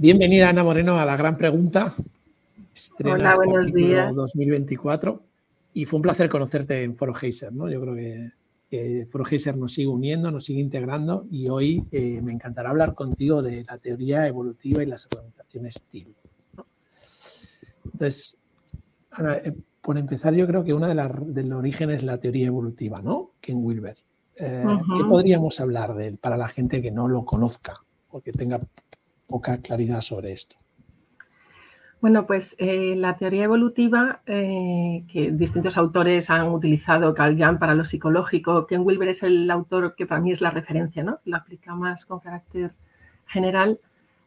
Bienvenida Ana Moreno a la gran pregunta. Hola, buenos días. 2024 y fue un placer conocerte en Foro Heiser, ¿no? Yo creo que, Foro Heiser nos sigue uniendo, nos sigue integrando y hoy eh, me encantará hablar contigo de la teoría evolutiva y las organizaciones TIL. Entonces, Ana, eh, por empezar, yo creo que una de las del origen es la teoría evolutiva, ¿no? Ken Wilber. Eh, ¿Qué podríamos hablar de él para la gente que no lo conozca o que tenga poca claridad sobre esto? Bueno, pues eh, la teoría evolutiva eh, que distintos autores han utilizado, Carl Jung para lo psicológico, Ken Wilber es el autor que para mí es la referencia, ¿no? Lo aplica más con carácter general.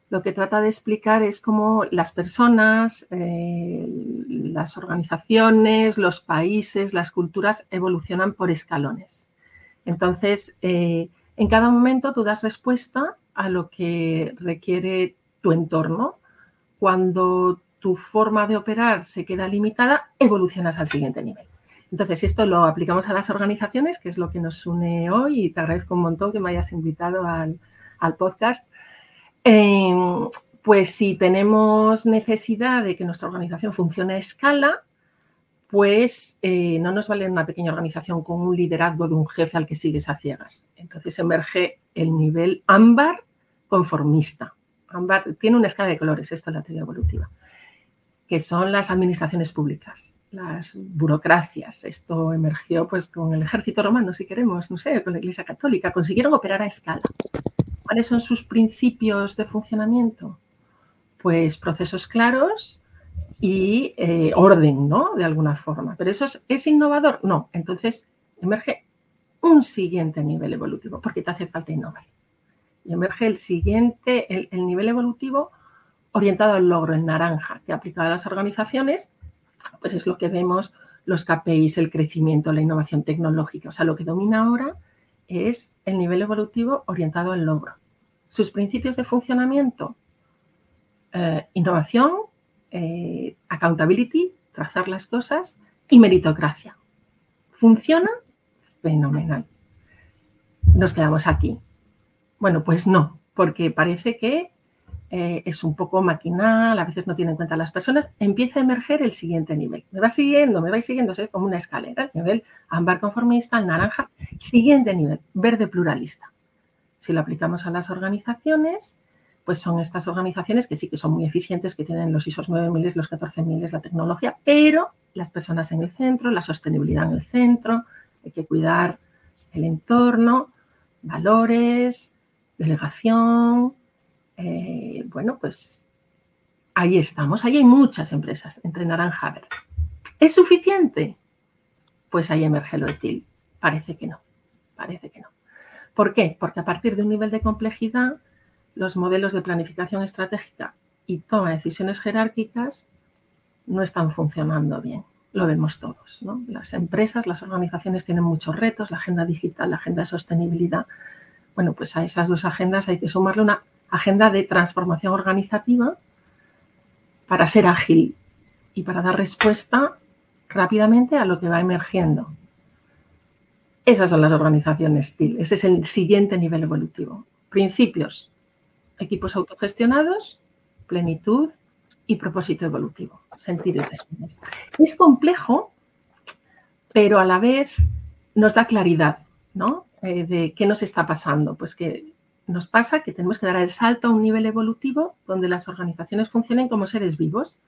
Lo que trata de explicar es cómo las personas, eh, las organizaciones, los países, las culturas evolucionan por escalones. Entonces, en cada momento tú das respuesta a lo que requiere tu entorno. Cuando tu forma de operar se queda limitada, evolucionas al siguiente nivel. Entonces, esto lo aplicamos a las organizaciones, que es lo que nos une hoy, y te agradezco un montón que me hayas invitado al, podcast. Em, pues si tenemos necesidad de que nuestra organización funcione a escala, pues eh, no nos vale una pequeña organización con un liderazgo de un jefe al que sigues a ciegas. Entonces emerge el nivel ámbar conformista. Tiene una escala de colores, esto es la teoría evolutiva, que son las administraciones públicas, las burocracias. Esto emergió pues con el ejército romano, si queremos, no sé, con la Iglesia Católica. Consiguieron operar a escala. ¿Cuáles son sus principios de funcionamiento? Pues procesos claros, y eh, orden, ¿no? De alguna forma. Pero eso es, innovador. No, entonces emerge un siguiente nivel evolutivo, porque te hace falta innovar. Y emerge el siguiente, el, el nivel evolutivo orientado al logro, en naranja, que aplicado a las organizaciones, pues es lo que vemos los KPIs, el crecimiento, la innovación tecnológica. O sea, lo que domina ahora es el nivel evolutivo orientado al logro. Sus principios de funcionamiento, eh, innovación, eh, accountability, trazar las cosas, y meritocracia. ¿Funciona? Fenomenal. Nos quedamos aquí. Bueno, pues no, porque parece que eh, es un poco maquinal, a veces no tiene en cuenta a las personas, empieza a emerger el siguiente nivel. Me va siguiendo, me vais siguiendo, es como una escalera, el nivel ámbar conformista, naranja, siguiente nivel, verde pluralista. Si lo aplicamos a las organizaciones, pues son estas organizaciones que sí que son muy eficientes, que tienen los ISOs 9000, los 14000, la tecnología, pero las personas en el centro, la sostenibilidad en el centro, hay que cuidar el entorno, valores, delegación. Eh, bueno, pues ahí estamos, ahí hay muchas empresas entre naranja. ¿Es suficiente? Pues ahí emerge lo etil. Parece que no, parece que no. ¿Por qué? Porque a partir de un nivel de complejidad los modelos de planificación estratégica y toma de decisiones jerárquicas no están funcionando bien. Lo vemos todos. Las empresas, las organizaciones tienen muchos retos, la agenda digital, la agenda de sostenibilidad. Bueno, pues a esas dos agendas hay que sumarle una agenda de transformación organizativa para ser ágil y para dar respuesta rápidamente a lo que va emergiendo. Esas son las organizaciones TIL. Ese es el siguiente nivel evolutivo. Principios, equipos autogestionados, plenitud y propósito evolutivo, sentir y responder. Es complejo, pero a la vez nos da claridad, ¿no? Eh, de qué nos está pasando. Pues que nos pasa que tenemos que dar el salto a un nivel evolutivo donde las organizaciones funcionen como seres vivos.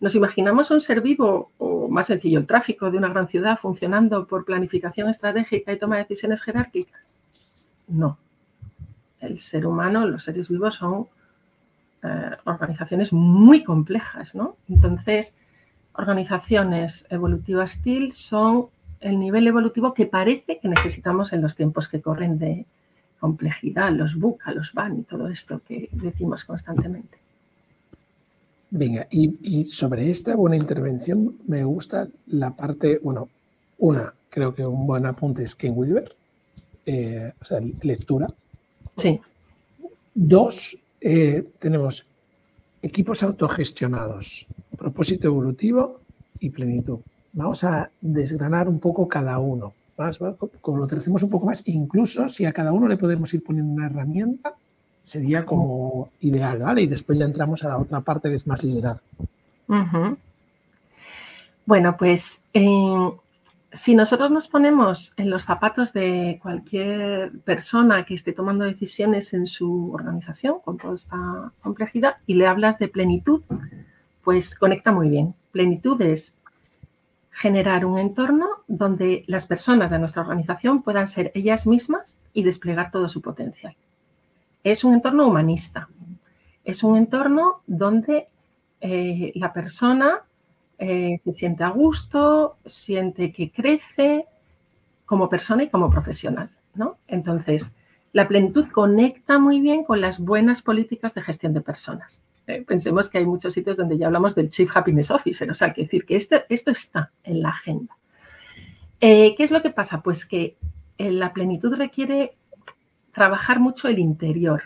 ¿Nos imaginamos un ser vivo, o más sencillo, el tráfico de una gran ciudad funcionando por planificación estratégica y toma de decisiones jerárquicas? No, el ser humano, los seres vivos son eh, organizaciones muy complejas, ¿no? Entonces, organizaciones evolutivas TIL son el nivel evolutivo que parece que necesitamos en los tiempos que corren de complejidad, los BUCA, los BAN y todo esto que decimos constantemente. Venga, y, sobre esta buena intervención me gusta la parte, bueno, una, creo que un buen apunte es Ken Wilber, eh, o sea, lectura, Sí. Dos, eh, tenemos equipos autogestionados, propósito evolutivo y plenitud. Vamos a desgranar un poco cada uno. Más, como lo trecemos un poco más, incluso si a cada uno le podemos ir poniendo una herramienta sería como ideal, ¿vale? Y después ya entramos a la otra parte que es más liderazgo. Bueno, pues eh, si nosotros nos ponemos en los zapatos de cualquier persona que esté tomando decisiones en su organización con toda esta complejidad y le hablas de plenitud, pues conecta muy bien. Plenitud es generar un entorno donde las personas de nuestra organización puedan ser ellas mismas y desplegar todo su potencial. Es un entorno humanista. Es un entorno donde eh, la persona eh, se siente a gusto, siente que crece como persona y como profesional. ¿no? Entonces, la plenitud conecta muy bien con las buenas políticas de gestión de personas. Eh, pensemos que hay muchos sitios donde ya hablamos del Chief Happiness Officer, o sea, que decir que esto, esto está en la agenda. ¿Qué es lo que pasa? Pues que la plenitud requiere trabajar mucho el interior.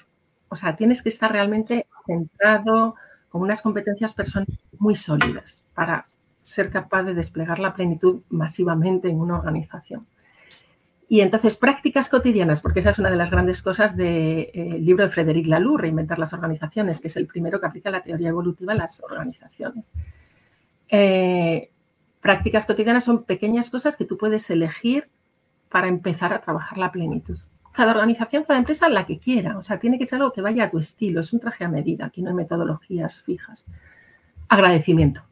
O sea, tienes que estar realmente centrado con unas competencias personales muy sólidas para ser capaz de desplegar la plenitud masivamente en una organización. Y entonces, prácticas cotidianas, porque esa es una de las grandes cosas del eh, libro de Frederic Laloux, Reinventar las organizaciones, que es el primero que aplica la teoría evolutiva a las organizaciones. Eh, prácticas cotidianas son pequeñas cosas que tú puedes elegir para empezar a trabajar la plenitud cada organización, cada empresa, la que quiera. O sea, tiene que ser algo que vaya a tu estilo. Es un traje a medida. Aquí no hay metodologías fijas. Agradecimiento.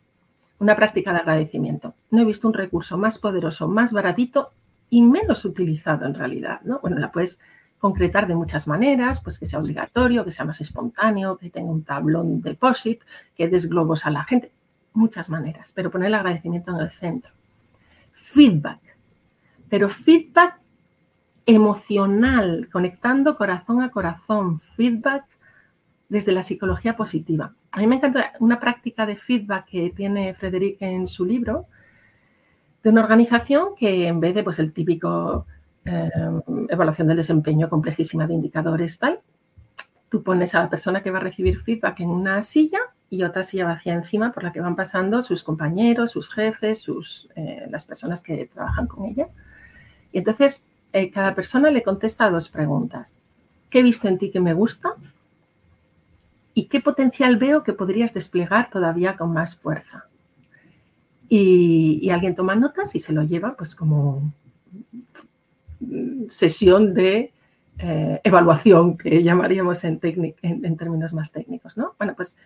Una práctica de agradecimiento. No he visto un recurso más poderoso, más baratito y menos utilizado en realidad. ¿no? Bueno, la puedes concretar de muchas maneras, pues que sea obligatorio, que sea más espontáneo, que tenga un tablón deposit, que des globos a la gente. Muchas maneras, pero poner el agradecimiento en el centro. Feedback. Pero feedback emocional, conectando corazón a corazón, feedback desde la psicología positiva. A mí me encanta una práctica de feedback que tiene Frederic en su libro, de una organización que en vez de pues, el típico eh, evaluación del desempeño complejísima de indicadores tal, tú pones a la persona que va a recibir feedback en una silla y otra silla vacía encima por la que van pasando sus compañeros, sus jefes, sus, eh, las personas que trabajan con ella. Y entonces eh, cada persona le contesta a dos preguntas. ¿Qué he visto en ti que me gusta? ¿Y qué potencial veo que podrías desplegar todavía con más fuerza? Y, alguien toma notas y se lo lleva pues como sesión de eh, evaluación que llamaríamos en, en, términos más técnicos, ¿no? Bueno, pues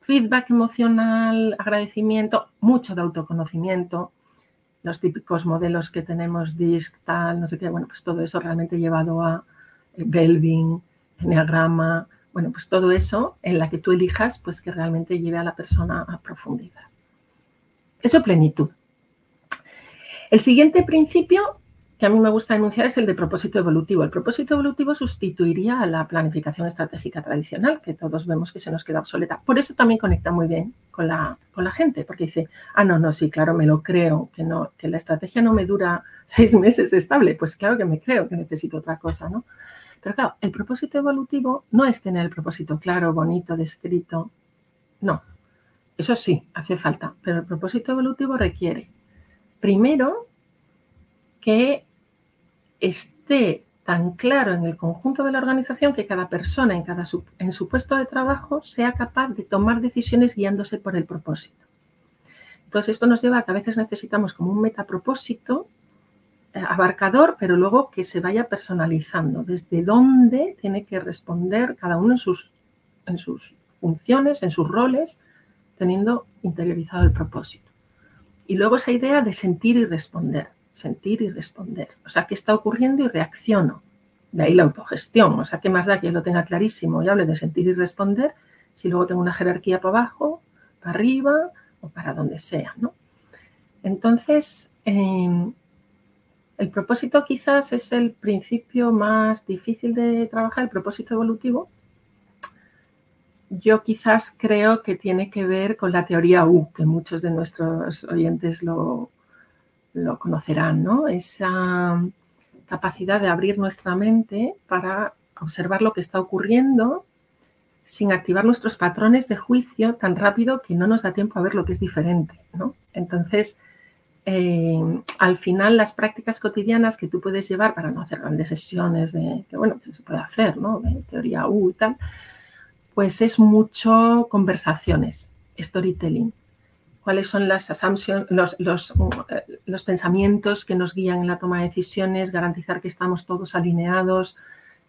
feedback emocional, agradecimiento, mucho de autoconocimiento, los típicos modelos que tenemos, DISC, tal, no sé qué, bueno, pues todo eso realmente llevado a eh, Belvin, Enneagrama, bueno, pues todo eso en la que tú elijas, pues que realmente lleve a la persona a profundidad. Eso plenitud. El siguiente principio que a mí me gusta enunciar es el de propósito evolutivo. El propósito evolutivo sustituiría a la planificación estratégica tradicional, que todos vemos que se nos queda obsoleta. Por eso también conecta muy bien con la, con la gente, porque dice, ah, no, no, sí, claro, me lo creo, que, no, que la estrategia no me dura seis meses estable. Pues claro que me creo que necesito otra cosa, ¿no? Pero claro, el propósito evolutivo no es tener el propósito claro, bonito, descrito. No, eso sí, hace falta, pero el propósito evolutivo requiere, primero, que esté tan claro en el conjunto de la organización que cada persona en, cada en su puesto de trabajo sea capaz de tomar decisiones guiándose por el propósito. Entonces, esto nos lleva a que a veces necesitamos como un metapropósito eh, abarcador, pero luego que se vaya personalizando, desde dónde tiene que responder cada uno en sus, en sus funciones, en sus roles, teniendo interiorizado el propósito. Y luego esa idea de sentir y responder sentir y responder. O sea, ¿qué está ocurriendo y reacciono? De ahí la autogestión. O sea, ¿qué más da que lo tenga clarísimo y hable de sentir y responder si luego tengo una jerarquía para abajo, para arriba o para donde sea, ¿no? Entonces, em, el propósito quizás es el principio más difícil de trabajar, el propósito evolutivo. Yo quizás creo que tiene que ver con la teoría U, que muchos de nuestros oyentes lo, conocerán, ¿no? Esa capacidad de abrir nuestra mente para observar lo que está ocurriendo sin activar nuestros patrones de juicio tan rápido que no nos da tiempo a ver lo que es diferente, ¿no? Entonces, eh, al final las prácticas cotidianas que tú puedes llevar para no hacer grandes sesiones de, que bueno, que se puede hacer, ¿no? De teoría U y tal, pues es mucho conversaciones, storytelling. ¿Cuáles son las assumptions, los, los, pensamientos que nos guían en la toma de decisiones? Garantizar que estamos todos alineados.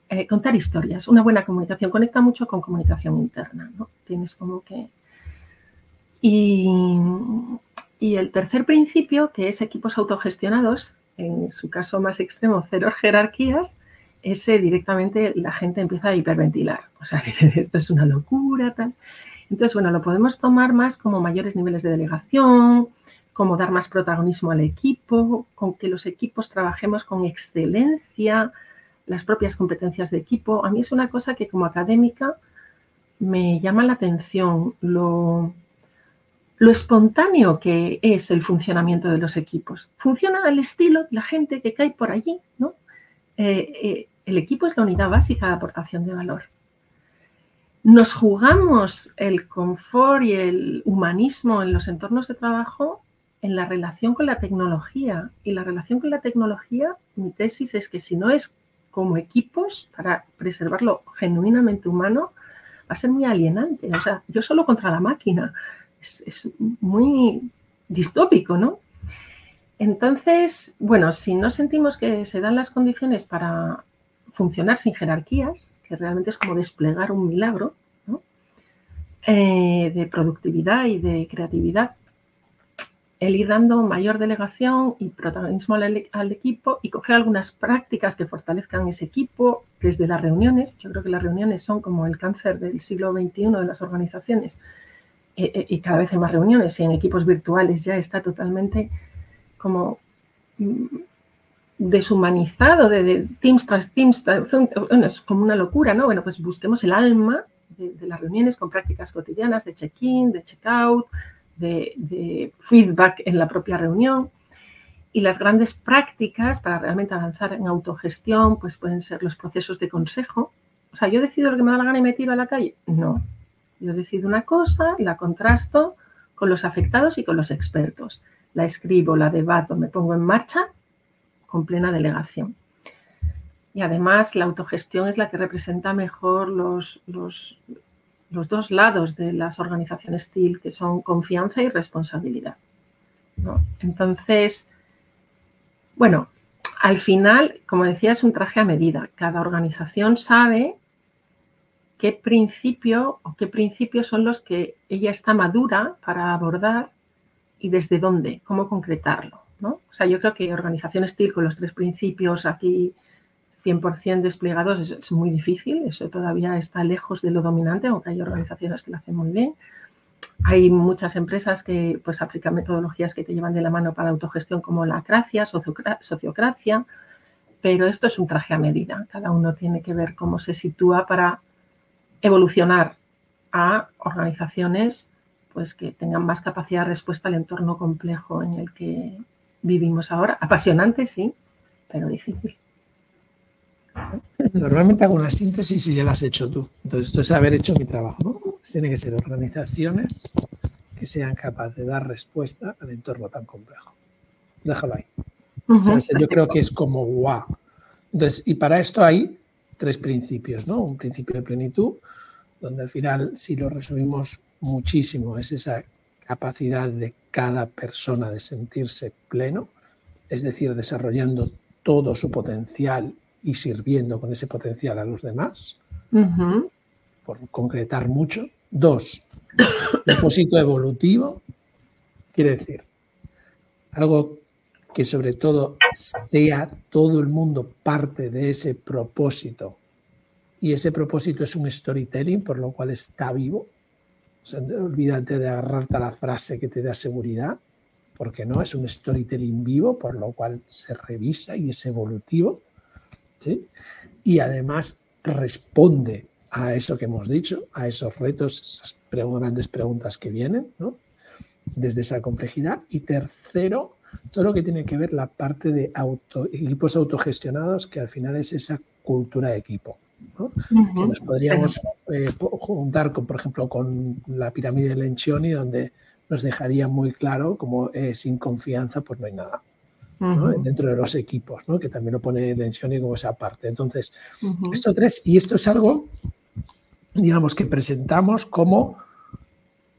Eh, contar historias. Una buena comunicación conecta mucho con comunicación interna. ¿no? Tienes como que... Y el tercer principio, que es equipos autogestionados, en su caso más extremo, cero jerarquías, ese directamente la gente empieza a hiperventilar. O sea, esto es una locura, tal. Entonces, bueno, lo podemos tomar más como mayores niveles de delegación, como dar más protagonismo al equipo, con que los equipos trabajemos con excelencia, las propias competencias de equipo. A mí es una cosa que como académica me llama la atención, lo, lo espontáneo que es el funcionamiento de los equipos. Funciona al estilo de la gente que cae por allí, ¿no? Eh, eh, el equipo es la unidad básica de aportación de valor. Nos jugamos el confort y el humanismo en los entornos de trabajo en la relación con la tecnología. Y la relación con la tecnología, mi tesis es que si no es como equipos para preservarlo genuinamente humano, va a ser muy alienante. O sea, yo solo contra la máquina. Es, es muy distópico, ¿no? Entonces, bueno, si no sentimos que se dan las condiciones para funcionar sin jerarquías, que realmente es como desplegar un milagro eh, de productividad y de creatividad, el ir dando mayor delegación y protagonismo al, equipo y coger algunas prácticas que fortalezcan ese equipo desde las reuniones. Yo creo que las reuniones son como el cáncer del siglo XXI de las organizaciones. Eh, eh, y cada vez hay más reuniones y en equipos virtuales ya está totalmente como mm, deshumanizado de, Teams tras Teams, es como una locura, ¿no? Bueno, pues busquemos el alma de, las reuniones con prácticas cotidianas de check-in, de check-out, de, feedback en la propia reunión. Y las grandes prácticas para realmente avanzar en autogestión, pues pueden ser los procesos de consejo. O sea, ¿yo decido lo que me da la gana y me tiro a la calle? No. Yo decido una cosa la contrasto con los afectados y con los expertos. La escribo, la debato, me pongo en marcha con plena delegación. Y además la autogestión es la que representa mejor los, los, dos lados de las organizaciones TIL, que son confianza y responsabilidad. Entonces, bueno, al final, como decía, es un traje a medida. Cada organización sabe qué principio o qué principios son los que ella está madura para abordar y desde dónde, cómo concretarlo. O sea, yo creo que organizaciones TIL con los tres principios aquí 100% desplegados es, muy difícil, eso todavía está lejos de lo dominante, aunque hay organizaciones que lo hacen muy bien. Hay muchas empresas que pues, aplican metodologías que te llevan de la mano para autogestión como la acracia, sociocracia, pero esto es un traje a medida. Cada uno tiene que ver cómo se sitúa para evolucionar a organizaciones pues, que tengan más capacidad de respuesta al entorno complejo en el que vivimos ahora. Apasionante, sí, pero difícil. Normalmente hago una síntesis y ya la has hecho tú. Entonces, esto es haber hecho mi trabajo. Tiene que ser organizaciones que sean capaces de dar respuesta al entorno tan complejo. Déjalo ahí. yo creo que es como guau. Entonces, y para esto hay tres principios, ¿no? Un principio de plenitud, donde al final, si lo resumimos muchísimo, es esa capacidad de cada persona de sentirse pleno, es decir, desarrollando todo su potencial y sirviendo con ese potencial a los demás, por concretar mucho. Dos, propósito evolutivo, quiere decir, algo que sobre todo sea todo el mundo parte de ese propósito. Y ese propósito es un storytelling, por lo cual está vivo, olvídate de agarrarte a la frase que te da seguridad, porque no, es un storytelling vivo, por lo cual se revisa y es evolutivo. ¿sí? Y además responde a eso que hemos dicho, a esos retos, esas grandes preguntas que vienen, ¿no? desde esa complejidad. Y tercero, todo lo que tiene que ver la parte de auto, equipos autogestionados, que al final es esa cultura de equipo que nos podríamos eh, juntar, con, por ejemplo, con la pirámide de Lencioni, donde nos dejaría muy claro como sin confianza pues no hay nada. dentro de los equipos, ¿no? que también lo pone tensión y como esa parte. Entonces, esto tres, y esto es algo, digamos, que presentamos como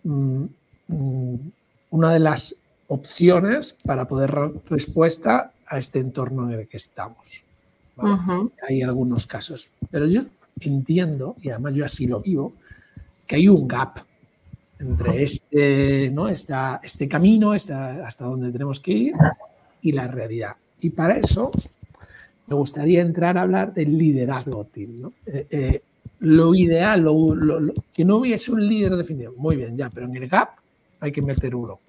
mm, mm, una de las opciones para poder dar respuesta a este entorno en el que estamos. Hay algunos casos, pero yo entiendo, y además yo así lo vivo, que hay un gap entre este, ¿no? este camino, hasta donde tenemos que ir, y la realidad. Y para eso me gustaría entrar a hablar del liderazgo team. Eh, eh, lo ideal, que no hubiese un líder definido, muy bien, ya, pero en el gap hay que meter uno.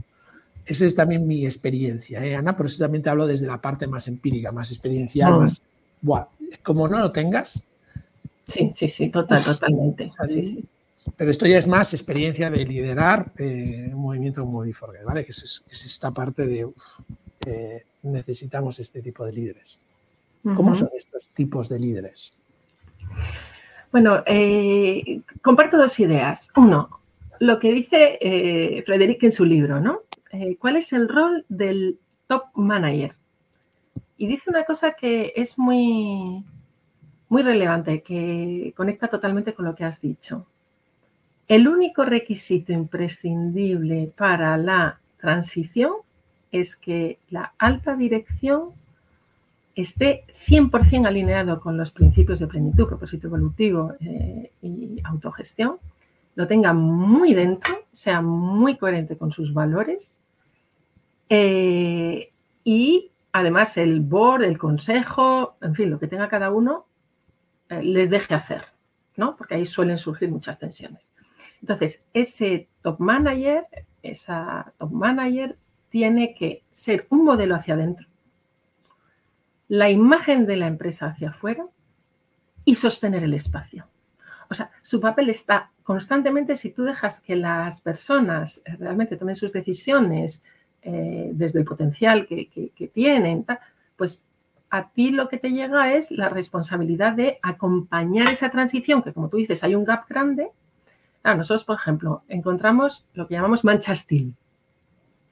Esa es también mi experiencia, ¿eh, Ana? Por eso también te hablo desde la parte más empírica, más experiencial, mm. más... como no lo tengas... Sí, sí, sí, total, totalmente. Sí, sí. Pero esto ya es más experiencia de liderar eh, un movimiento como Biforge, ¿vale? Que es, esta parte de eh, necesitamos este tipo de líderes. ¿Cómo son estos tipos de líderes? Bueno, eh, comparto dos ideas. Uno, lo que dice eh, Frederick en su libro, ¿no? ¿Cuál es el rol del top manager? Y dice una cosa que es muy, muy relevante, que conecta totalmente con lo que has dicho. El único requisito imprescindible para la transición es que la alta dirección esté 100% alineado con los principios de plenitud, propósito evolutivo eh, y autogestión, lo tenga muy dentro, sea muy coherente con sus valores eh, y además el board, el consejo, en fin, lo que tenga cada uno, eh, les deje hacer, ¿no? Porque ahí suelen surgir muchas tensiones. Entonces, ese top manager, esa top manager tiene que ser un modelo hacia adentro, la imagen de la empresa hacia afuera y sostener el espacio. O sea, su papel está constantemente, si tú dejas que las personas realmente tomen sus decisiones eh, desde el potencial que, tienen, pues a ti lo que te llega es la responsabilidad de acompañar esa transición, que como tú dices, hay un gap grande, nosotros, por ejemplo, encontramos lo que llamamos mancha steel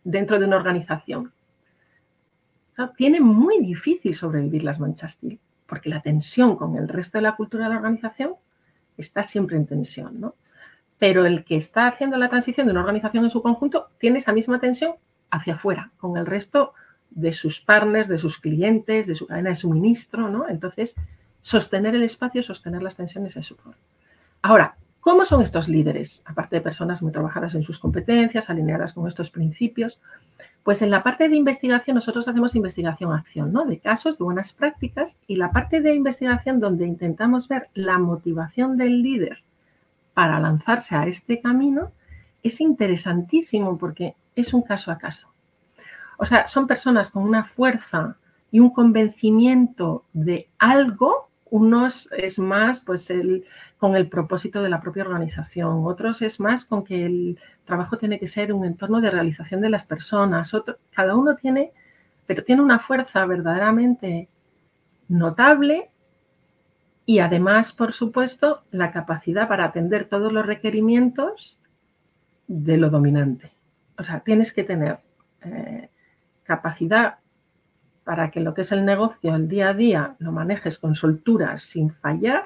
dentro de una organización. tiene muy difícil sobrevivir las manchas steel, porque la tensión con el resto de la cultura de la organización está siempre en tensión, ¿no? Pero el que está haciendo la transición de una organización en su conjunto tiene esa misma tensión hacia afuera, con el resto de sus partners, de sus clientes, de su cadena de suministro, ¿no? Entonces, sostener el espacio, sostener las tensiones es su rol. Ahora, ¿Cómo son estos líderes? Aparte de personas muy trabajadas en sus competencias, alineadas con estos principios. Pues en la parte de investigación nosotros hacemos investigación-acción, ¿no? De casos, de buenas prácticas y la parte de investigación donde intentamos ver la motivación del líder para lanzarse a este camino es interesantísimo porque es un caso a caso. O sea, son personas con una fuerza y un convencimiento de algo unos es más pues el, con el propósito de la propia organización, otros es más con que el trabajo tiene que ser un entorno de realización de las personas, cada uno tiene, pero tiene una fuerza verdaderamente notable y además, por supuesto, la capacidad para atender todos los requerimientos de lo dominante. O sea, tienes que tener eh, capacidad para que lo que es el negocio, el día a día, lo manejes con soltura sin fallar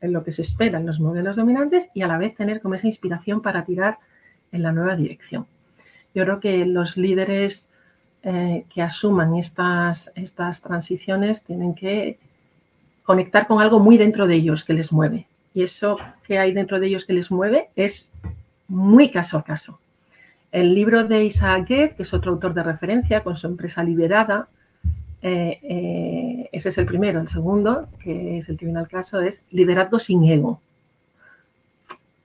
en lo que se espera en los modelos dominantes y a la vez tener como esa inspiración para tirar en la nueva dirección. Yo creo que los líderes eh, que asuman estas, estas transiciones tienen que conectar con algo muy dentro de ellos que les mueve. Y eso que hay dentro de ellos que les mueve es muy caso a caso. El libro de Isaac que es otro autor de referencia con su empresa liberada, eh, eh, ese es el primero. El segundo, que es el que viene al caso, es liderazgo sin ego.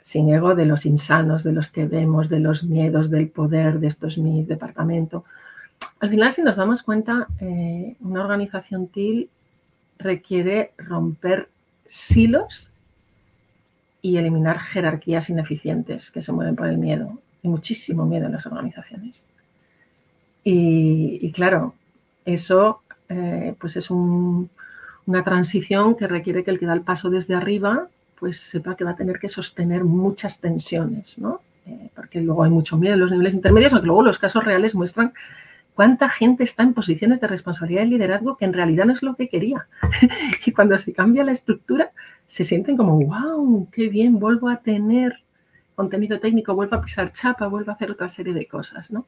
Sin ego de los insanos, de los que vemos, de los miedos, del poder, de esto es mi departamento. Al final, si nos damos cuenta, eh, una organización TIL requiere romper silos y eliminar jerarquías ineficientes que se mueven por el miedo. Hay muchísimo miedo en las organizaciones. Y, claro, eso eh, pues es una transición que requiere que el que da el paso desde arriba pues sepa que va a tener que sostener muchas tensiones, ¿no? Eh, porque luego hay mucho miedo en los niveles intermedios, aunque luego los casos reales muestran cuánta gente está en posiciones de responsabilidad y liderazgo que en realidad no es lo que quería. y cuando se cambia la estructura, se sienten como, wow, qué bien, vuelvo a tener contenido técnico, vuelvo a pisar chapa, vuelvo a hacer otra serie de cosas, ¿no?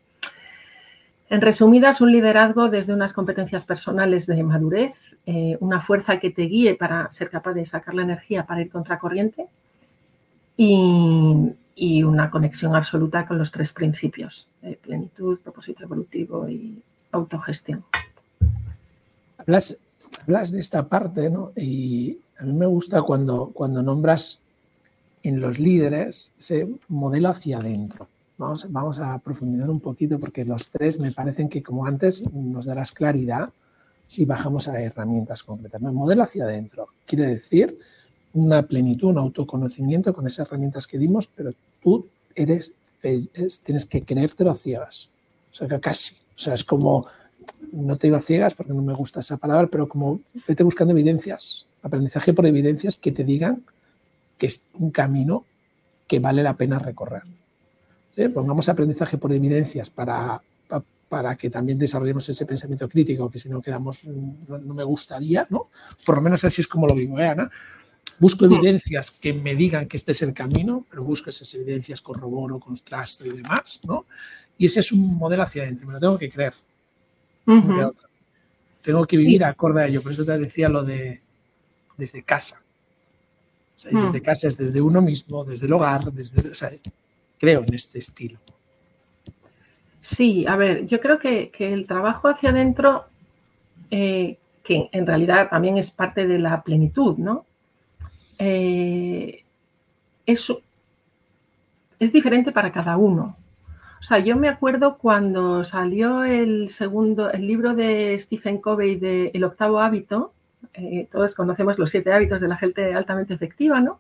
En resumidas, un liderazgo desde unas competencias personales de madurez, eh, una fuerza que te guíe para ser capaz de sacar la energía para ir contracorriente y, y una conexión absoluta con los tres principios, de plenitud, propósito evolutivo y autogestión. Hablas, hablas de esta parte, ¿no? A mí me gusta cuando, cuando nombras en los líderes ese modelo hacia adentro. Vamos, vamos a profundizar un poquito porque los tres me parecen que, como antes, nos darás claridad si bajamos a herramientas concretas. El modelo hacia adentro quiere decir una plenitud, un autoconocimiento con esas herramientas que dimos, pero tú eres, tienes que creértelo ciegas. O sea, que casi. O sea, es como, no te digo ciegas porque no me gusta esa palabra, pero como vete buscando evidencias, aprendizaje por evidencias que te digan que es un camino que vale la pena recorrer. Pongamos aprendizaje por evidencias para, para, que también desarrollemos ese pensamiento crítico, que si no quedamos, no, me gustaría, ¿no? Por lo menos así es como lo vivo, ¿eh, Ana? Busco evidencias que me digan que este es el camino, pero busco esas evidencias, corroboro, contrasto y demás, ¿no? Y ese es un modelo hacia adentro, me lo tengo que creer. Tengo que vivir acorde a ello. Por eso te decía lo de desde casa. desde casa es desde uno mismo, desde el hogar, desde, creo en este estilo. Sí, a ver, yo creo que, el trabajo hacia adentro, eh, que en realidad también es parte de la plenitud, ¿no? eh, es, es diferente para cada uno. O sea, yo me acuerdo cuando salió el segundo, el libro de Stephen Covey de El octavo hábito, eh, todos conocemos los siete hábitos de la gente altamente efectiva, ¿no?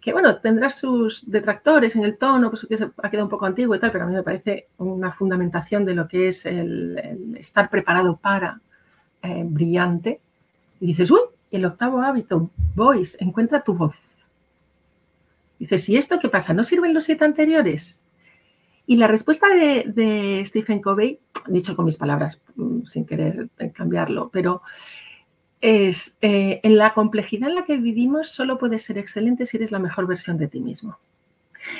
Que bueno, tendrá sus detractores en el tono, pues que ha quedado un poco antiguo y tal, pero a mí me parece una fundamentación de lo que es el, estar preparado para eh, brillante. Y dices, uy, el octavo hábito, voice, encuentra tu voz. Dices, ¿y esto qué pasa? ¿No sirven los siete anteriores? Y la respuesta de, Stephen Covey, dicho con mis palabras, mm, sin querer cambiarlo, pero es, eh, en la complejidad en la que vivimos solo puedes ser excelente si eres la mejor versión de ti mismo.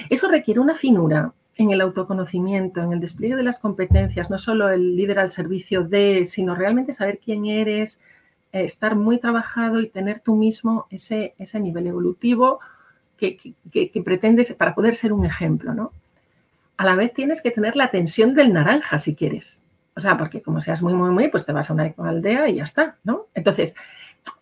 Eso requiere una finura en el autoconocimiento, en el despliegue de las competencias, no solo el líder al servicio de, sino realmente saber quién eres, estar muy trabajado y tener tú mismo ese, ese nivel evolutivo que, pretendes para poder ser un ejemplo, ¿no? A la vez tienes que tener la tensión del naranja si quieres. O sea, porque como seas muy, muy, muy, pues te vas a una aldea y ya está, ¿no? Entonces,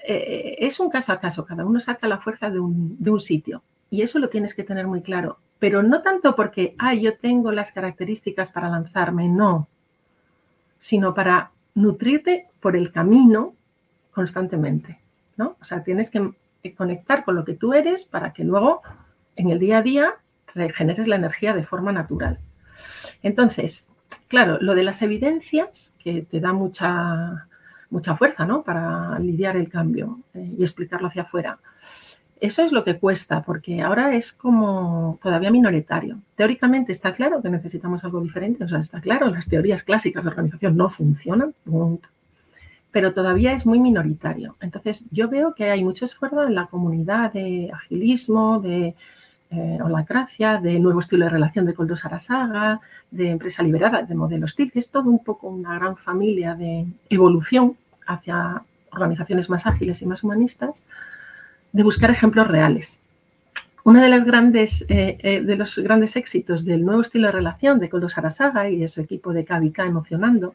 eh, es un caso a caso, cada uno saca la fuerza de un, de un sitio y eso lo tienes que tener muy claro. Pero no tanto porque, ah, yo tengo las características para lanzarme, no, sino para nutrirte por el camino constantemente, ¿no? O sea, tienes que conectar con lo que tú eres para que luego en el día a día regeneres la energía de forma natural. Entonces, claro, lo de las evidencias, que te da mucha, mucha fuerza, ¿no? Para lidiar el cambio eh, y explicarlo hacia afuera. Eso es lo que cuesta, porque ahora es como todavía minoritario. Teóricamente está claro que necesitamos algo diferente, o sea, está claro, las teorías clásicas de organización no funcionan, pero todavía es muy minoritario. Entonces, yo veo que hay mucho esfuerzo en la comunidad de agilismo, de eh, holacracia, de nuevo estilo de relación de Coldo Sarasaga, de empresa liberada, de modelos que es todo un poco una gran familia de evolución hacia organizaciones más ágiles y más humanistas, de buscar ejemplos reales. Uno de, las grandes, eh, eh, de los grandes éxitos del nuevo estilo de relación de Coldo Sarasaga y de su equipo de KBK Emocionando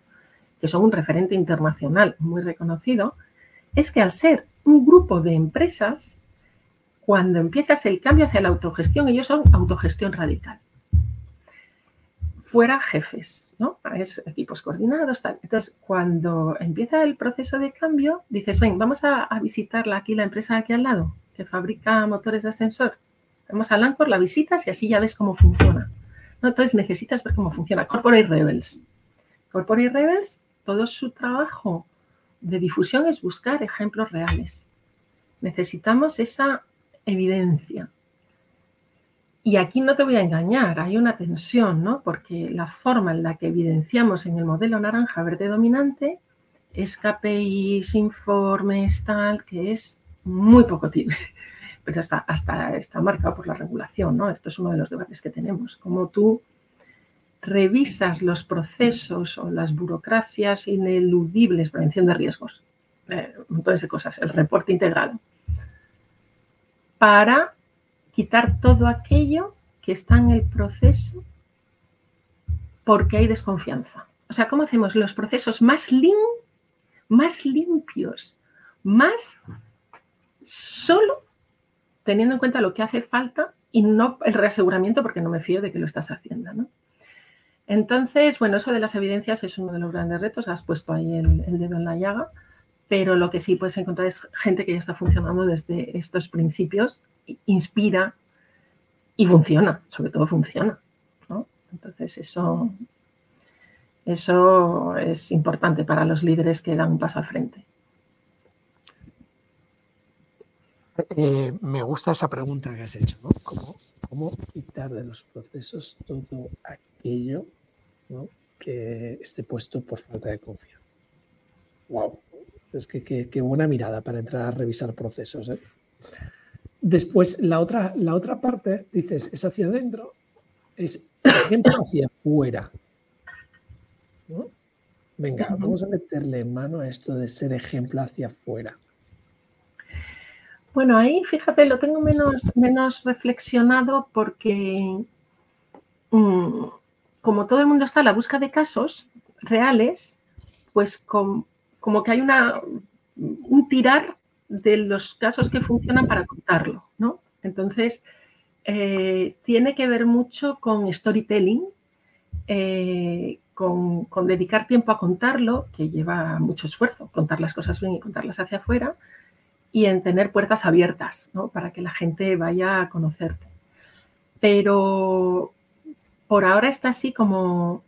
que son un referente internacional muy reconocido, es que al ser un grupo de empresas, cuando empiezas el cambio hacia la autogestión, ellos son autogestión radical. Fuera jefes, ¿no? Es equipos coordinados, tal. Entonces, cuando empieza el proceso de cambio, dices, ven, vamos a, visitarla aquí, la empresa de aquí al lado, que fabrica motores de ascensor. Vamos a Lancor, la visitas y así ya ves cómo funciona. ¿no? Entonces necesitas ver cómo funciona. Corporate Rebels. Corporate Rebels todo su trabajo de difusión es buscar ejemplos reales. Necesitamos esa evidencia. Y aquí no te voy a engañar, hay una tensión, ¿no? Porque la forma en la que evidenciamos en el modelo naranja verde dominante es KPIs, informes, tal, que es muy poco tibio. Pero hasta, hasta está marcado por la regulación, ¿no? Esto es uno de los debates que tenemos. Como tú revisas los procesos o las burocracias ineludibles, prevención de riesgos, eh, montones de cosas, el reporte integrado, para quitar todo aquello que está en el proceso porque hay desconfianza. O sea, ¿cómo hacemos los procesos más, limpios, más solo teniendo en cuenta lo que hace falta y no el reaseguramiento porque no me fío de que lo estás haciendo. Entonces, bueno, eso de las evidencias es uno de los grandes retos, has puesto ahí el, el dedo en la llaga, pero lo que sí puedes encontrar es gente que ya está funcionando desde estos principios inspira y funciona, sobre todo funciona. Entonces eso, eso es importante para los líderes que dan un paso al frente. Eh, me gusta esa pregunta que has hecho, ¿no? ¿Cómo, quitar de los procesos todo aquello que esté puesto por falta de confianza? ¡Wow! Es que qué buena mirada para entrar a revisar procesos. ¿eh? Después, la otra, la otra parte, dices, es hacia adentro, es ejemplo hacia afuera. Venga, vamos a meterle mano a esto de ser ejemplo hacia afuera. Bueno, ahí fíjate, lo tengo menos, menos reflexionado porque mm, como todo el mundo está a la busca de casos reales, pues como que hay una, un tirar de los casos que funcionan para contarlo, ¿no? Entonces, eh, tiene que ver mucho con storytelling, eh, con, dedicar tiempo a contarlo, que lleva mucho esfuerzo, contar las cosas bien y contarlas hacia afuera, y en tener puertas abiertas, ¿no? Para que la gente vaya a conocerte. Pero por ahora está así como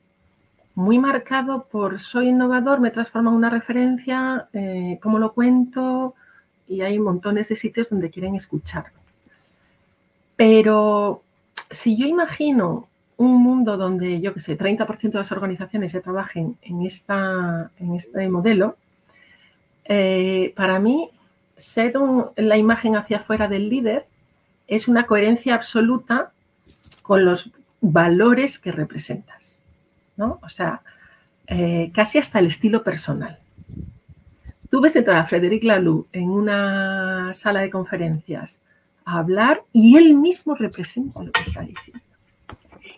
muy marcado por soy innovador, me transformo en una referencia, eh, cómo lo cuento, y hay montones de sitios donde quieren escucharme. Pero si yo imagino un mundo donde, yo qué sé, 30% de las organizaciones ya trabajen en, esta, en este modelo, eh, para mí ser la imagen hacia afuera del líder es una coherencia absoluta con los valores que representas, ¿no? O sea, eh, casi hasta el estilo personal. Tú ves entrar a Frederic Laloux en una sala de conferencias a hablar y él mismo representa lo que está diciendo.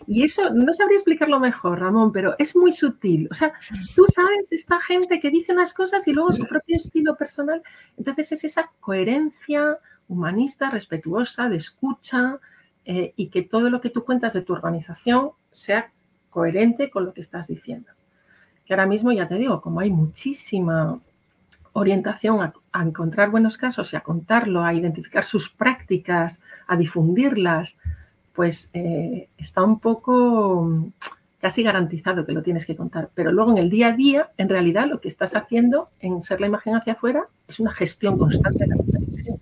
Y eso no sabría explicarlo mejor, Ramón, pero es muy sutil. O sea, tú sabes, esta gente que dice unas cosas y luego su propio estilo personal. Entonces es esa coherencia humanista, respetuosa, de escucha eh, y que todo lo que tú cuentas de tu organización sea coherente con lo que estás diciendo. Que ahora mismo, ya te digo, como hay muchísima orientación a, encontrar buenos casos y a contarlo, a identificar sus prácticas, a difundirlas, pues eh, está un poco mm, casi garantizado que lo tienes que contar. Pero luego en el día a día, en realidad, lo que estás haciendo en ser la imagen hacia afuera es una gestión constante de la comunicación.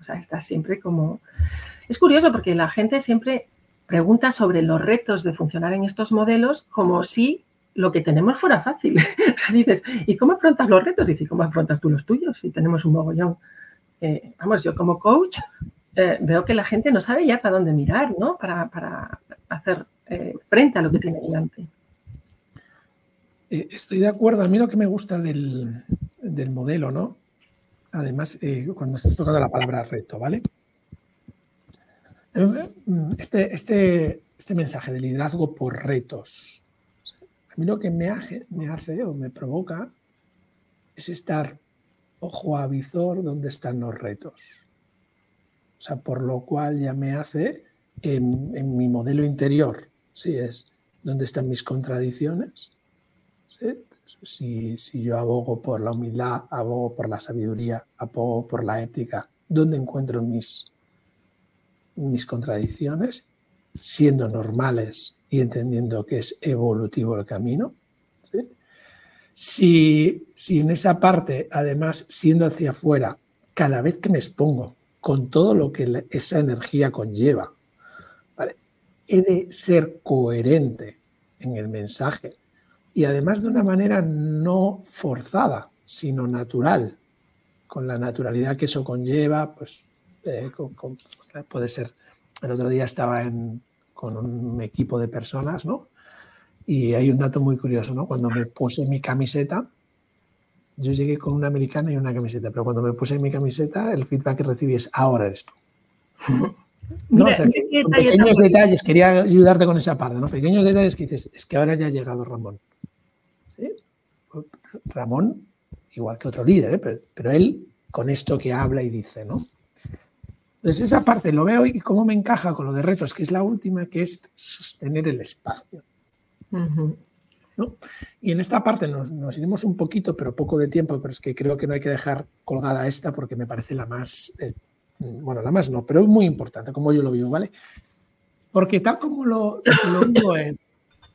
O sea, estás siempre como... Es curioso porque la gente siempre pregunta sobre los retos de funcionar en estos modelos como si lo que tenemos fuera fácil. o sea, dices, ¿y cómo afrontas los retos? Dices, ¿cómo afrontas tú los tuyos? Si tenemos un mogollón. Eh, vamos, yo como coach eh, veo que la gente no sabe ya para dónde mirar, ¿no? Para, hacer eh, frente a lo que tiene delante. estoy de acuerdo. A mí lo que me gusta del, del modelo, ¿no? Además, cuando estás tocando la palabra reto, ¿vale? Este, este, este mensaje de liderazgo por retos, a mí lo que me hace, me hace o me provoca es estar ojo a visor donde están los retos. O sea, por lo cual ya me hace en, mi modelo interior, si es donde están mis contradicciones. Si, si, yo abogo por la humildad, abogo por la sabiduría, abogo por la ética, ¿dónde encuentro mis, mis contradicciones? Siendo normales y entendiendo que es evolutivo el camino. Si, si en esa parte, además, siendo hacia afuera, cada vez que me expongo con todo lo que esa energía conlleva, he de ser coherente en el mensaje y además de una manera no forzada, sino natural, con la naturalidad que eso conlleva, pues eh, puede ser, el otro día estaba con un equipo de personas, ¿no? Y hay un dato muy curioso, ¿no? Cuando me puse mi camiseta, yo llegué con una americana y una camiseta, pero cuando me puse mi camiseta, el feedback que recibí es, ahora eres tú. No, pequeños detalles, quería ayudarte con esa parte, ¿no? Pequeños detalles que dices, es que ahora ya ha llegado Ramón. ¿Sí? Ramón, igual que otro líder, ¿eh? pero, él con esto que habla y dice, ¿no? Entonces esa parte lo veo y cómo me encaja con lo de retos, que es la última, que es sostener el espacio. Y en esta parte nos, nos, iremos un poquito, pero poco de tiempo, pero es que creo que no hay que dejar colgada esta porque me parece la más eh, bueno, la más no, pero es muy importante como yo lo vivo, ¿vale? Porque tal como lo, lo vivo es,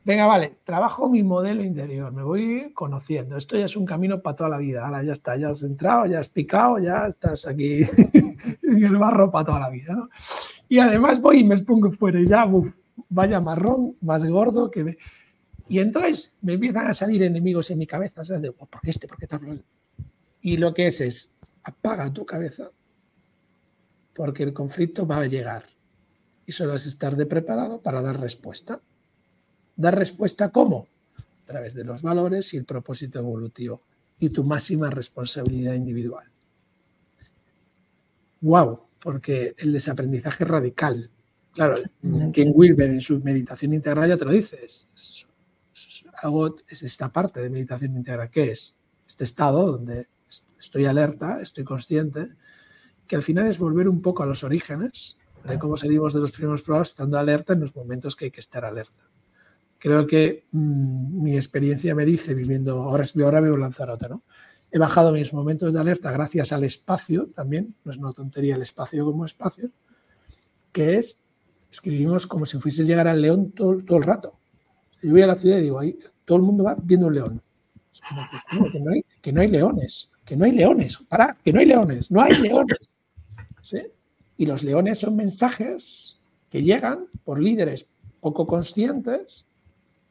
venga, vale, trabajo mi modelo interior, me voy conociendo, esto ya es un camino para toda la vida, ahora ya está, ya has entrado, ya has picado, ya estás aquí en el barro para toda la vida, ¿no? Y además voy y me pongo fuera y ya, vaya marrón, más gordo que... Me... Y entonces me empiezan a salir enemigos en mi cabeza, ¿sabes? De, ¿por qué este? ¿Por qué tal? Y lo que es es, apaga tu cabeza porque el conflicto va a llegar y solo has estar preparado para dar respuesta. ¿Dar respuesta cómo? A través de los valores y el propósito evolutivo y tu máxima responsabilidad individual. ¡Wow! Porque el desaprendizaje radical. Claro, Ken Wilber en su meditación integral ya te lo dice. Es, algo, es esta parte de meditación integral. ¿Qué es? Este estado donde estoy alerta, estoy consciente, que al final es volver un poco a los orígenes de cómo salimos de los primeros pruebas estando alerta en los momentos que hay que estar alerta. Creo que mm, mi experiencia me dice, viviendo, ahora, ahora vivo en Lanzarote, ¿no? He bajado mis momentos de alerta gracias al espacio también, no es una tontería el espacio como espacio, que es, escribimos como si fuese llegar al león todo, el rato. Yo voy a la ciudad y digo, ahí todo el mundo va viendo un león. que, no hay, que no hay leones, que no hay leones, para, que no hay leones, no hay leones. Y los leones son mensajes que llegan por líderes poco conscientes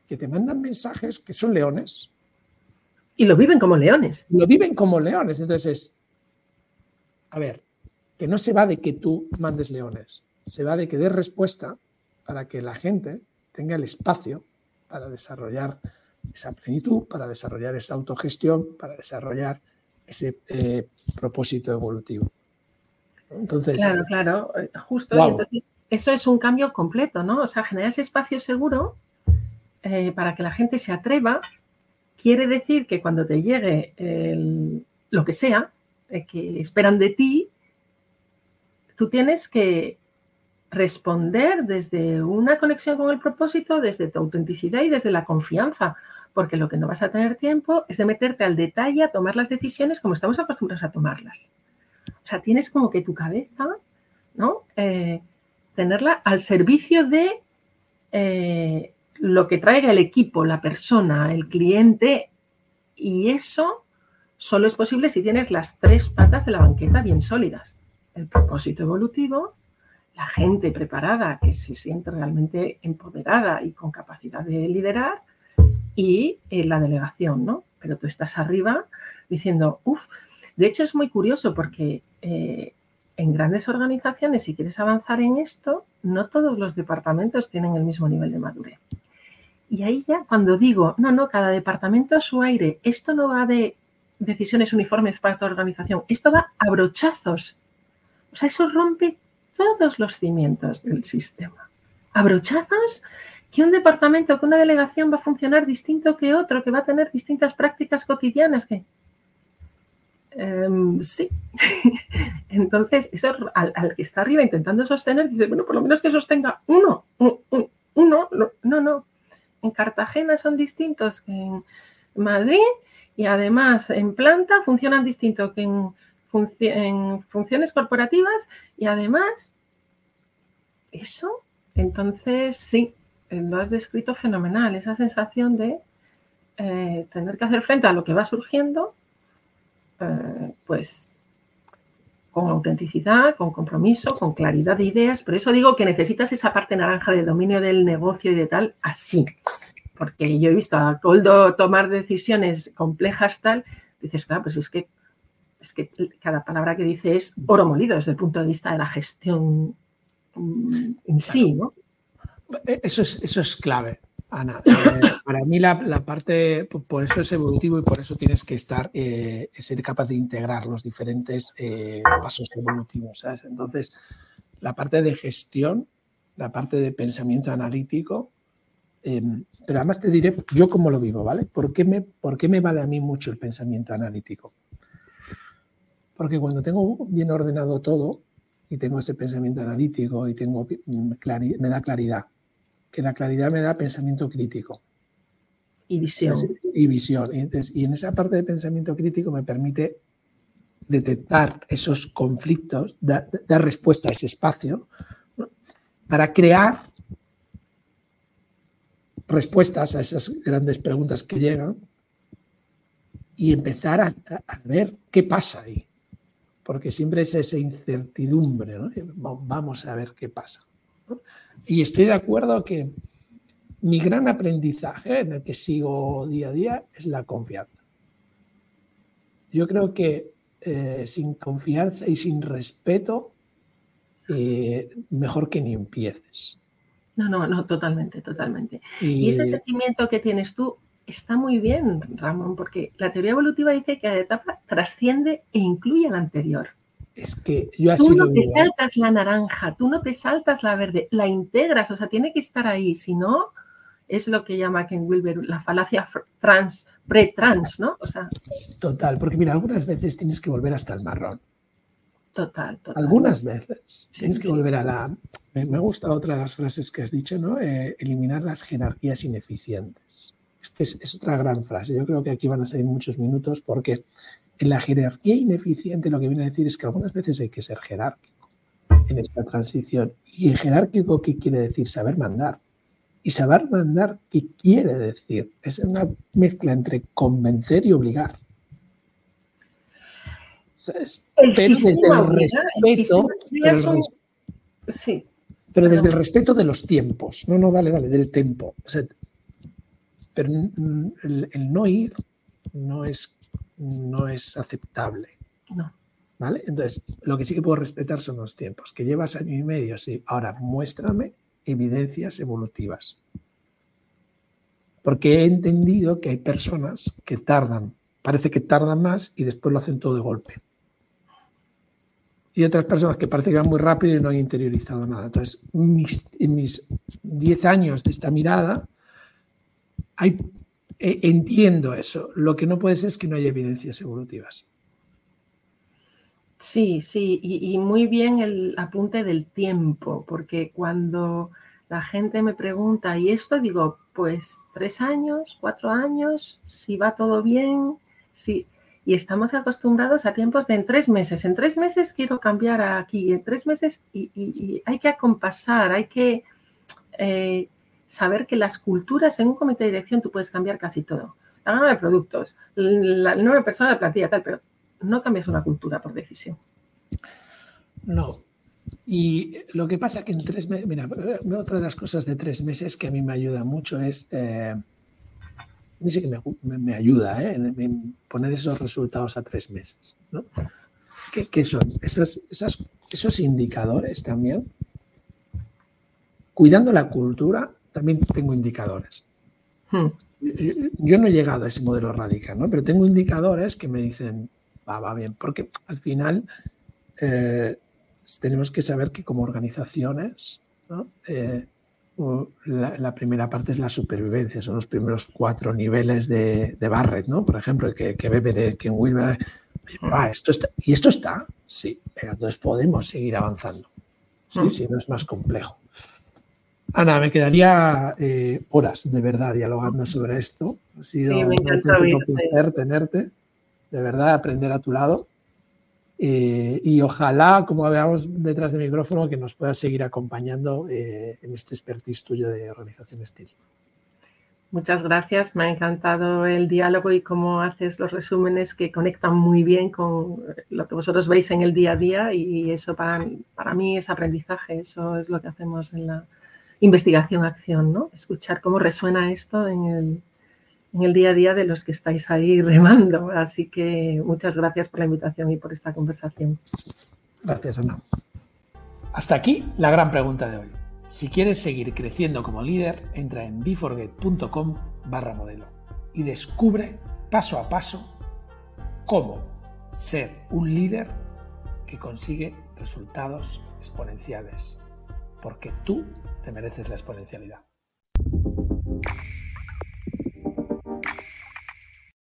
que te mandan mensajes que son leones. Y lo viven como leones. Lo viven como leones. Entonces, a ver, que no se va de que tú mandes leones, se va de que des respuesta para que la gente tenga el espacio para desarrollar esa plenitud, para desarrollar esa autogestión, para desarrollar ese eh, propósito evolutivo. Entonces, claro, claro, eh, justo. entonces, eso es un cambio completo, ¿no? O sea, generar ese espacio seguro eh, para que la gente se atreva, quiere decir que cuando te llegue lo que sea eh, que esperan de ti, tú tienes que responder desde una conexión con el propósito, desde tu autenticidad y desde la confianza, porque lo que no vas a tener tiempo es de meterte al detalle a tomar las decisiones como estamos acostumbrados a tomarlas. O sea, tienes como que tu cabeza, ¿no? Eh, tenerla al servicio de eh, lo que traiga el equipo, la persona, el cliente, y eso solo es posible si tienes las tres patas de la banqueta bien sólidas. El propósito evolutivo, la gente preparada que se siente realmente empoderada y con capacidad de liderar, y eh, la delegación, ¿no? Pero tú estás arriba diciendo, uff, de hecho, es muy curioso porque eh, en grandes organizaciones, si quieres avanzar en esto, no todos los departamentos tienen el mismo nivel de madurez. Y ahí ya cuando digo, no, no, cada departamento a su aire, esto no va de decisiones uniformes para tu organización, esto va a brochazos. O sea, eso rompe todos los cimientos del sistema. A brochazos que un departamento, que una delegación va a funcionar distinto que otro, que va a tener distintas prácticas cotidianas, que Em, sí. Entonces, eso al, que está arriba intentando sostener, dice, bueno, por lo menos que sostenga uno, uno, no, no. En Cartagena son distintos que en Madrid y además en planta funcionan distinto que en, funciones corporativas y además eso, entonces sí, lo has descrito fenomenal, esa sensación de eh, tener que hacer frente a lo que va surgiendo eh, pues con autenticidad, con compromiso, con claridad de ideas. Por eso digo que necesitas esa parte naranja de dominio del negocio y de tal, así. Porque yo he visto a Coldo tomar decisiones complejas tal, dices, claro, pues es que, es que cada palabra que dice es oro molido desde el punto de vista de la gestión mm, en sí, ¿no? Eso es, eso es clave. Ana, eh, para mí la, parte, por eso es evolutivo y por eso tienes que estar, eh, ser capaz de integrar los diferentes eh, pasos evolutivos. Entonces, la parte de gestión, la parte de pensamiento analítico, em, pero además te diré yo cómo lo vivo, ¿vale? ¿Por qué, me, ¿Por qué me vale a mí mucho el pensamiento analítico? Porque cuando tengo bien ordenado todo y tengo ese pensamiento analítico y tengo, mm, me da claridad, que la claridad me da pensamiento crítico. Y visión. Y visión. Y, en esa parte de pensamiento crítico me permite detectar esos conflictos, dar, respuesta a ese espacio, para crear respuestas a esas grandes preguntas que llegan y empezar a, ver qué pasa ahí. Porque siempre es esa incertidumbre, Vamos a ver qué pasa. Y estoy de acuerdo que mi gran aprendizaje en el que sigo día a día es la confianza. Yo creo que eh, sin confianza y sin respeto, eh, mejor que ni empieces. No, no, no, totalmente, totalmente. Y, ese sentimiento que tienes tú está muy bien, Ramón, porque la teoría evolutiva dice que cada etapa trasciende e incluye a la anterior. Es que yo así Tú no te saltas la naranja, tú no te saltas la verde, la integras, o sea, tiene que estar ahí, si no, es lo que llama Ken Wilber la falacia trans, pre-trans, ¿no? O sea. Total, porque mira, algunas veces tienes que volver hasta el marrón. Total, total. Algunas veces tienes que volver a la. Me, gusta otra de las frases que has dicho, ¿no? Eh, eliminar las jerarquías ineficientes. Es, es otra gran frase. Yo creo que aquí van a salir muchos minutos porque la jerarquía ineficiente lo que viene a decir es que algunas veces hay que ser jerárquico en esta transición. ¿Y jerárquico qué quiere decir? Saber mandar. Y saber mandar, ¿qué quiere decir? Es una mezcla entre convencer y obligar. pero desde el respeto. sí. Pero desde el respeto de los tiempos. No, no, dale, dale, del tiempo. pero el no ir no es no es aceptable. No. ¿Vale? Entonces, lo que sí que puedo respetar son los tiempos. Que llevas año y medio, sí. Ahora, muéstrame evidencias evolutivas. Porque he entendido que hay personas que tardan, parece que tardan más y después lo hacen todo de golpe. Y otras personas que parece que van muy rápido y no han interiorizado nada. Entonces, en mis 10 años de esta mirada, hay eh, entiendo eso. Lo que no puede ser es que no haya evidencias evolutivas. Sí, sí, y, muy bien el apunte del tiempo, porque cuando la gente me pregunta, ¿y esto? Digo, pues tres años, cuatro años, si va todo bien, sí. Y estamos acostumbrados a tiempos de en tres meses. En tres meses quiero cambiar aquí, en tres meses y, hay que acompasar, hay que eh, saber que las culturas en un comité de dirección tú puedes cambiar casi todo. La gama de productos, la, el número de personas, la plantilla, tal, pero no cambias una cultura por decisión. No. Y lo que pasa que en tres meses, mira, otra de las cosas de tres meses que a mí me ayuda mucho es, eh, sí que me, ayuda ¿eh? en, poner esos resultados a tres meses. ¿no? ¿Qué, son? Esas, esas, esos indicadores también. Cuidando la cultura, también tengo indicadores. Hmm. Yo no he llegado a ese modelo radical, ¿no? pero tengo indicadores que me dicen, va, va bien, porque al final eh, tenemos que saber que como organizaciones, eh, la, primera parte es la supervivencia, son los primeros cuatro niveles de, Barrett, ¿no? Por ejemplo, que, que bebe de Ken Wilber. Ah, esto está, y esto está, sí, pero entonces podemos seguir avanzando. Sí, hmm. sí, no es más complejo. Ana, me quedaría eh, horas de verdad dialogando sobre esto. Ha sido un placer tenerte, de verdad, aprender a tu lado. Eh, y ojalá, como veamos detrás del micrófono, que nos puedas seguir acompañando eh, en este expertise tuyo de organización estilo. Muchas gracias, me ha encantado el diálogo y cómo haces los resúmenes que conectan muy bien con lo que vosotros veis en el día a día y eso para, para mí es aprendizaje, eso es lo que hacemos en la investigación-acción, ¿no? Escuchar cómo resuena esto en el, día a día de los que estáis ahí remando. Así que muchas gracias por la invitación y por esta conversación. Gracias, Ana. Hasta aquí la gran pregunta de hoy. Si quieres seguir creciendo como líder, entra en beforget.com barra modelo y descubre paso a paso cómo ser un líder que consigue resultados exponenciales. Porque tú te mereces la exponencialidad.